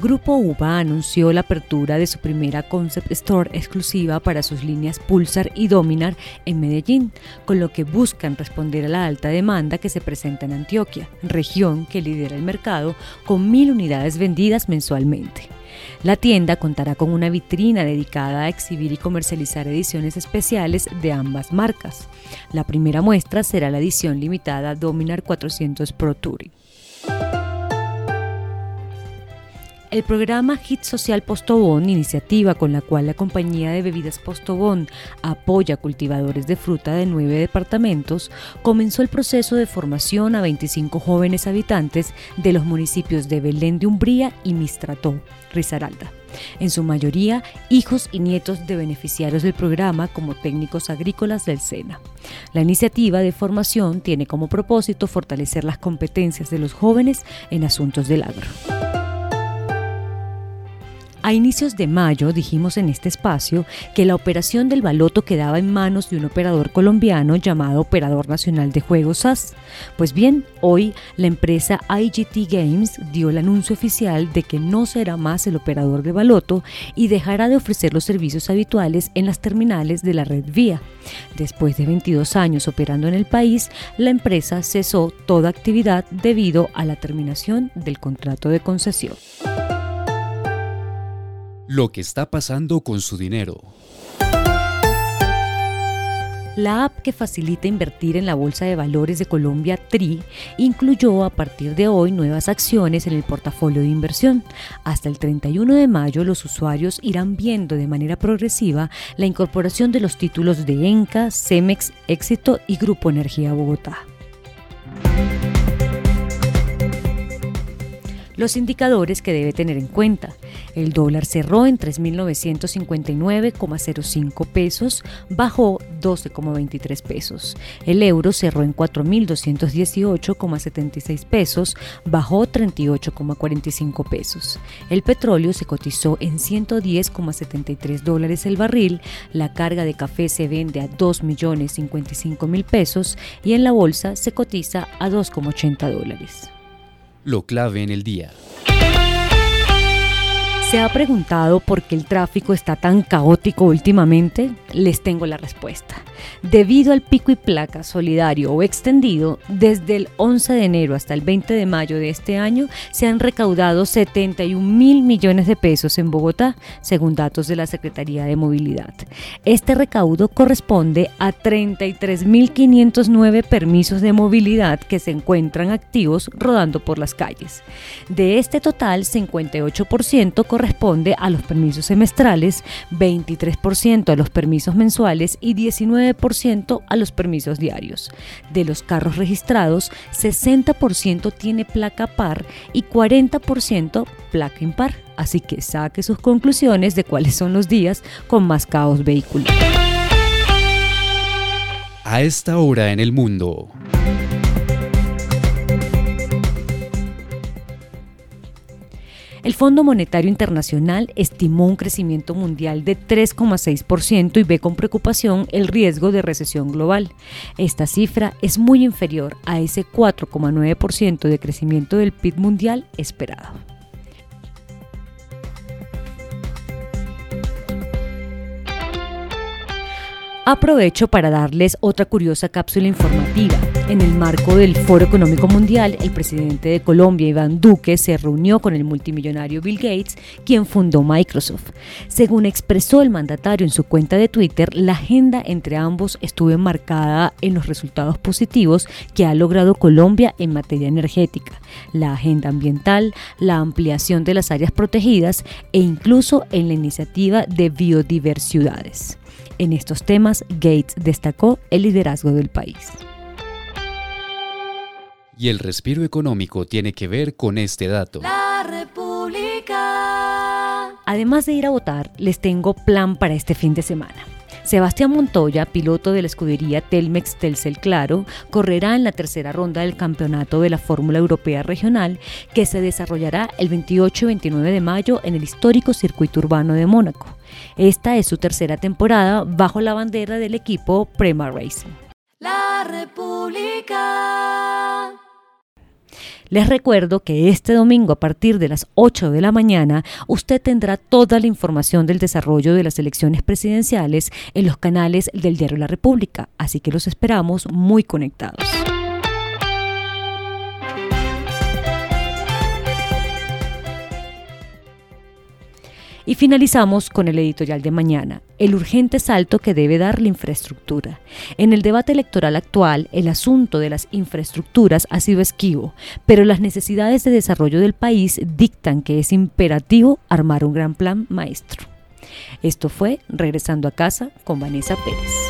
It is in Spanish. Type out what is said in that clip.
Grupo UBA anunció la apertura de su primera concept store exclusiva para sus líneas Pulsar y Dominar en Medellín, con lo que buscan responder a la alta demanda que se presenta en Antioquia, región que lidera el mercado con mil unidades vendidas mensualmente. La tienda contará con una vitrina dedicada a exhibir y comercializar ediciones especiales de ambas marcas. La primera muestra será la edición limitada Dominar 400 Pro Touring. El programa Hit Social Postobón, iniciativa con la cual la compañía de bebidas Postobón apoya cultivadores de fruta de nueve departamentos, comenzó el proceso de formación a 25 jóvenes habitantes de los municipios de Belén de Umbría y Mistrató, Risaralda. En su mayoría, hijos y nietos de beneficiarios del programa como técnicos agrícolas del SENA. La iniciativa de formación tiene como propósito fortalecer las competencias de los jóvenes en asuntos del agro. A inicios de mayo dijimos en este espacio que la operación del baloto quedaba en manos de un operador colombiano llamado Operador Nacional de Juegos SAS. Pues bien, hoy la empresa IGT Games dio el anuncio oficial de que no será más el operador de baloto y dejará de ofrecer los servicios habituales en las terminales de la red Vía. Después de 22 años operando en el país, la empresa cesó toda actividad debido a la terminación del contrato de concesión lo que está pasando con su dinero. La app que facilita invertir en la Bolsa de Valores de Colombia TRI incluyó a partir de hoy nuevas acciones en el portafolio de inversión. Hasta el 31 de mayo los usuarios irán viendo de manera progresiva la incorporación de los títulos de Enca, Cemex, Éxito y Grupo Energía Bogotá. Los indicadores que debe tener en cuenta. El dólar cerró en 3.959,05 pesos, bajó 12,23 pesos. El euro cerró en 4.218,76 pesos, bajó 38,45 pesos. El petróleo se cotizó en 110,73 dólares el barril, la carga de café se vende a 2.055.000 pesos y en la bolsa se cotiza a 2,80 dólares lo clave en el día. ¿Se ha preguntado por qué el tráfico está tan caótico últimamente? Les tengo la respuesta. Debido al pico y placa solidario o extendido, desde el 11 de enero hasta el 20 de mayo de este año se han recaudado 71 mil millones de pesos en Bogotá, según datos de la Secretaría de Movilidad. Este recaudo corresponde a 33.509 permisos de movilidad que se encuentran activos rodando por las calles. De este total, 58% corresponde a los permisos semestrales, 23% a los permisos mensuales y 19% a los permisos diarios. De los carros registrados, 60% tiene placa par y 40% placa impar. Así que saque sus conclusiones de cuáles son los días con más caos vehicular. A esta hora en el mundo. El Fondo Monetario Internacional estimó un crecimiento mundial de 3,6% y ve con preocupación el riesgo de recesión global. Esta cifra es muy inferior a ese 4,9% de crecimiento del PIB mundial esperado. Aprovecho para darles otra curiosa cápsula informativa. En el marco del Foro Económico Mundial, el presidente de Colombia, Iván Duque, se reunió con el multimillonario Bill Gates, quien fundó Microsoft. Según expresó el mandatario en su cuenta de Twitter, la agenda entre ambos estuvo enmarcada en los resultados positivos que ha logrado Colombia en materia energética, la agenda ambiental, la ampliación de las áreas protegidas e incluso en la iniciativa de biodiversidades. En estos temas, Gates destacó el liderazgo del país. Y el respiro económico tiene que ver con este dato. La República. Además de ir a votar, les tengo plan para este fin de semana. Sebastián Montoya, piloto de la escudería Telmex Telcel Claro, correrá en la tercera ronda del campeonato de la Fórmula Europea Regional que se desarrollará el 28 y 29 de mayo en el histórico circuito urbano de Mónaco. Esta es su tercera temporada bajo la bandera del equipo Prema Racing. La República. Les recuerdo que este domingo a partir de las 8 de la mañana usted tendrá toda la información del desarrollo de las elecciones presidenciales en los canales del diario La República, así que los esperamos muy conectados. Y finalizamos con el editorial de mañana, el urgente salto que debe dar la infraestructura. En el debate electoral actual, el asunto de las infraestructuras ha sido esquivo, pero las necesidades de desarrollo del país dictan que es imperativo armar un gran plan maestro. Esto fue Regresando a casa con Vanessa Pérez.